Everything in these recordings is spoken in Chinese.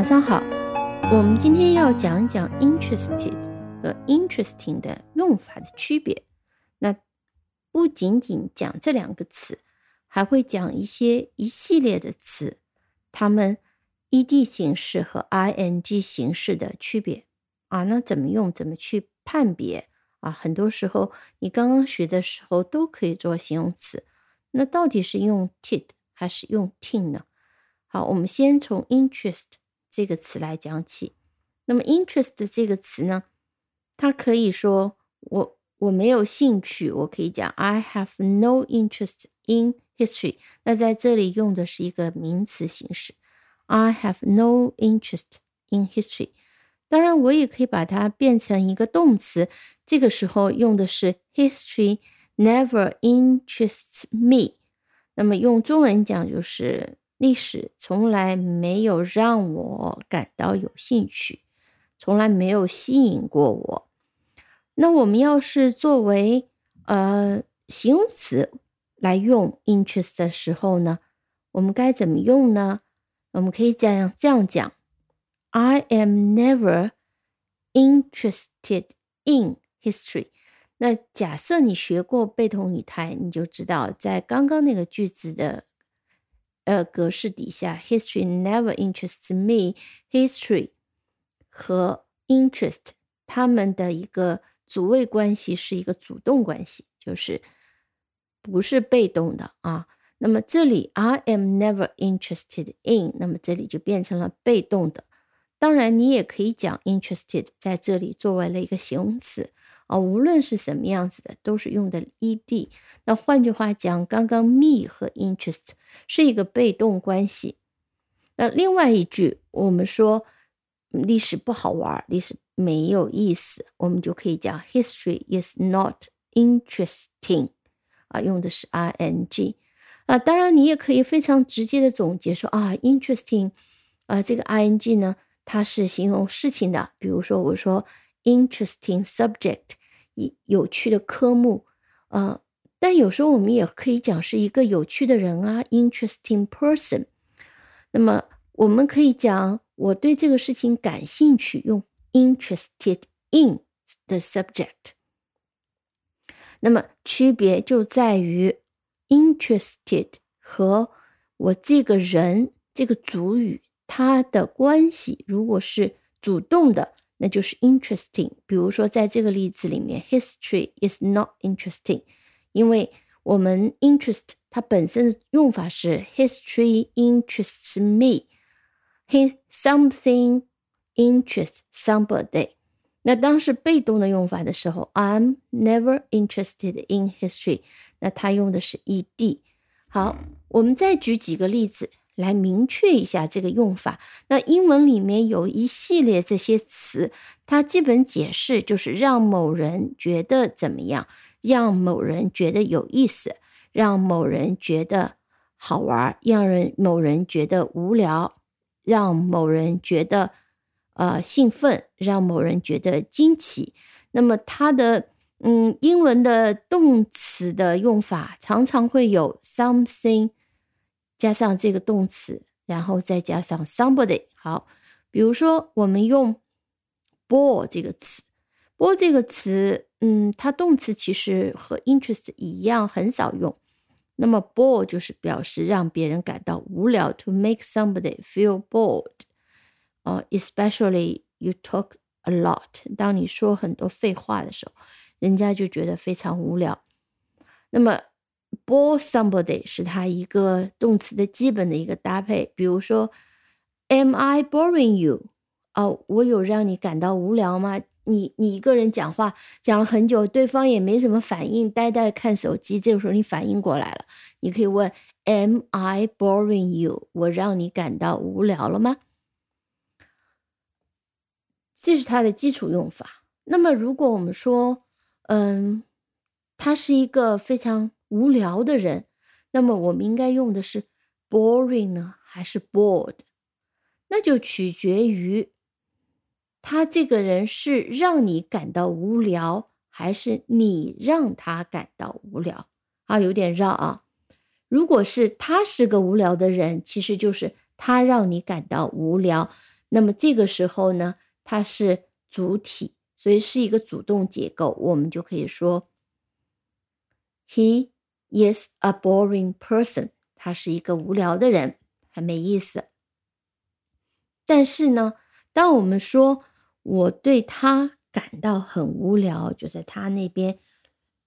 早上好，我们今天要讲一讲 interested 和 interesting 的用法的区别。那不仅仅讲这两个词，还会讲一些一系列的词，它们 ed 形式和 ing 形式的区别啊。那怎么用？怎么去判别啊？很多时候你刚刚学的时候都可以做形容词，那到底是用 ted 还是用 ting 呢？好，我们先从 interest 这个词来讲起。那么 interest 这个词呢，它可以说我我没有兴趣，我可以讲 I have no interest in history。那在这里用的是一个名词形式，I have no interest in history。当然，我也可以把它变成一个动词，这个时候用的是 history never interests me。那么用中文讲就是。历史从来没有让我感到有兴趣，从来没有吸引过我。那我们要是作为呃形容词来用 interest 的时候呢，我们该怎么用呢？我们可以这样这样讲：I am never interested in history。那假设你学过被动语态，你就知道在刚刚那个句子的。呃，格式底下，history never interests me。history 和 interest 它们的一个主谓关系是一个主动关系，就是不是被动的啊。那么这里 I am never interested in，那么这里就变成了被动的。当然，你也可以讲 interested 在这里作为了一个形容词。啊，无论是什么样子的，都是用的 ed。那换句话讲，刚刚 me 和 interest 是一个被动关系。那另外一句，我们说历史不好玩，历史没有意思，我们就可以讲 history is not interesting。啊，用的是 ing。啊，当然你也可以非常直接的总结说啊，interesting。啊，这个 ing 呢，它是形容事情的。比如说，我说 interesting subject。有趣的科目，呃，但有时候我们也可以讲是一个有趣的人啊，interesting person。那么我们可以讲我对这个事情感兴趣，用 interested in the subject。那么区别就在于 interested 和我这个人这个主语它的关系，如果是主动的。那就是 interesting。比如说，在这个例子里面，history is not interesting，因为我们 interest 它本身的用法是 history interests me。he something interests somebody。那当是被动的用法的时候，I'm never interested in history。那它用的是 ed。好，我们再举几个例子。来明确一下这个用法。那英文里面有一系列这些词，它基本解释就是让某人觉得怎么样，让某人觉得有意思，让某人觉得好玩，让人某人觉得无聊，让某人觉得呃兴奋，让某人觉得惊奇。那么它的嗯英文的动词的用法常常会有 something。加上这个动词，然后再加上 somebody。好，比如说我们用 bore 这个词，bore 这个词，嗯，它动词其实和 interest 一样，很少用。那么 bore 就是表示让别人感到无聊，to make somebody feel bored。呃，especially you talk a lot。当你说很多废话的时候，人家就觉得非常无聊。那么 bore somebody 是它一个动词的基本的一个搭配，比如说，Am I boring you？哦，我有让你感到无聊吗？你你一个人讲话讲了很久，对方也没什么反应，呆呆看手机。这个时候你反应过来了，你可以问，Am I boring you？我让你感到无聊了吗？这是它的基础用法。那么如果我们说，嗯，它是一个非常无聊的人，那么我们应该用的是 boring 呢，还是 bored？那就取决于他这个人是让你感到无聊，还是你让他感到无聊啊？有点绕啊。如果是他是个无聊的人，其实就是他让你感到无聊，那么这个时候呢，它是主体，所以是一个主动结构，我们就可以说，He is a boring person。他是一个无聊的人，很没意思。但是呢，当我们说我对他感到很无聊，就在他那边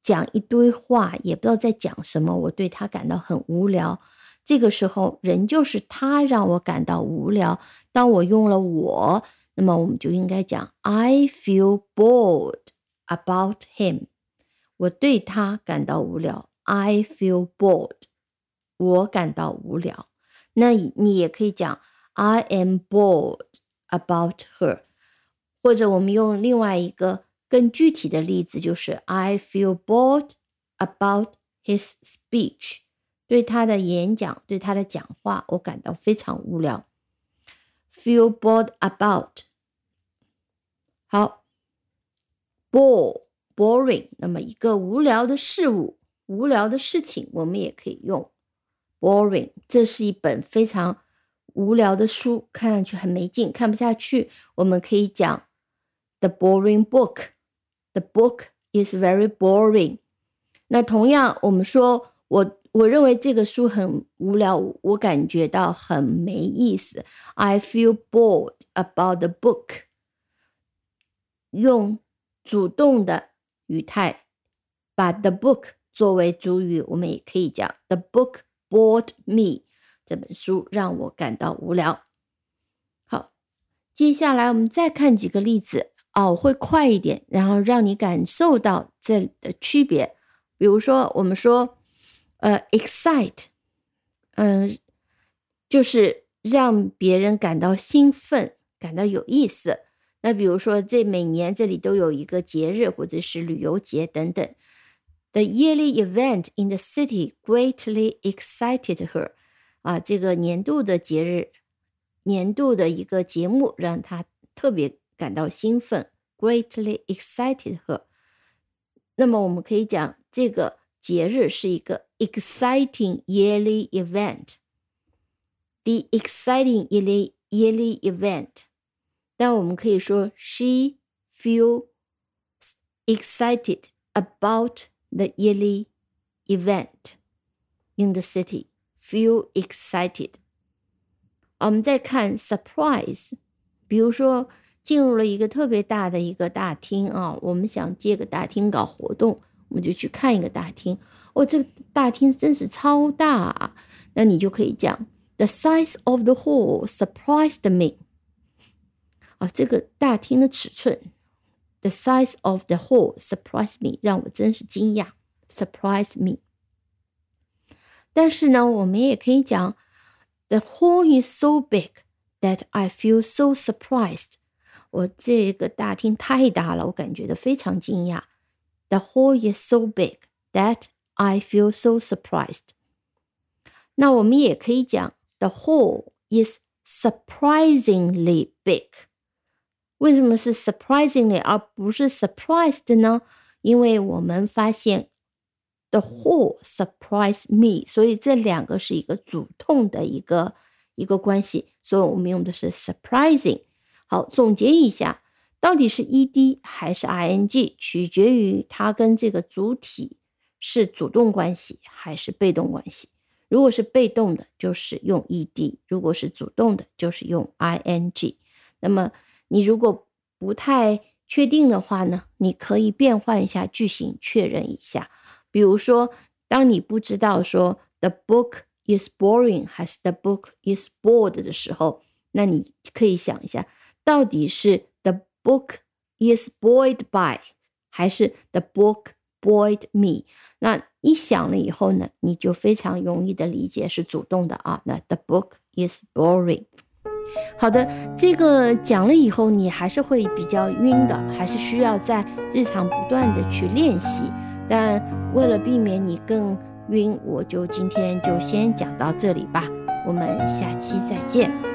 讲一堆话，也不知道在讲什么，我对他感到很无聊。这个时候，人就是他让我感到无聊。当我用了我，那么我们就应该讲 I feel bored about him。我对他感到无聊 ，I feel bored。我感到无聊。那你也可以讲 I am bored about her。或者我们用另外一个更具体的例子，就是 I feel bored about his speech。对他的演讲，对他的讲话，我感到非常无聊。Feel bored about。好，bore boring。那么一个无聊的事物， 无聊的事情，我们也可以用 boring。这是一本非常无聊的书，看上去很没劲，看不下去。我们可以讲 the boring book。The book is very boring。那同样，我们说我。我认为这个书很无聊，我感觉到很没意思。I feel bored about the book。用主动的语态把 the book 作为主语，我们也可以讲 The book bored me。这本书让我感到无聊。好，接下来我们再看几个例子哦，会快一点，然后让你感受到这里的区别。比如说，我们说。呃，excite，嗯，就是让别人感到兴奋，感到有意思。那比如说，这每年这里都有一个节日或者是旅游节等等。The yearly event in the city greatly excited her。啊，这个年度的节日，年度的一个节目让她特别感到兴奋，greatly excited her。那么我们可以讲这个。节日是一个 exciting yearly event。The exciting yearly yearly event，但我们可以说 she feels excited about the yearly event in the city. Feel excited。我们再看 surprise，比如说进入了一个特别大的一个大厅啊，我们想借个大厅搞活动。我们就去看一个大厅，哦，这个大厅真是超大啊！那你就可以讲，The size of the hall surprised me。啊，这个大厅的尺寸 ，The size of the hall surprised me，让我真是惊讶，surprised me。但是呢，我们也可以讲，The hall is so big that I feel so surprised。我这个大厅太大了，我感觉到非常惊讶。The hall is so big that I feel so surprised。那我们也可以讲，The hall is surprisingly big。 为什么是 surprisingly 而不是 surprised 呢？因为我们发现 the hall surprised me，所以这两个是一个主动的一个一个关系，所以我们用的是 surprising。好，总结一下。到底是 e d 还是 i n g，取决于它跟这个主体是主动关系还是被动关系。如果是被动的，就是用 e d；如果是主动的，就是用 i n g。那么你如果不太确定的话呢，你可以变换一下句型，确认一下。比如说，当你不知道说 the book is boring 还是 the book is bored 的时候，那你可以想一下，到底是 the。Book is bored by，还是 the book bored me？那一想了以后呢，你就非常容易的理解是主动的啊。那 the book is boring。好的，这个讲了以后，你还是会比较晕的，还是需要在日常不断的去练习。但为了避免你更晕，我就今天就先讲到这里吧。我们下期再见。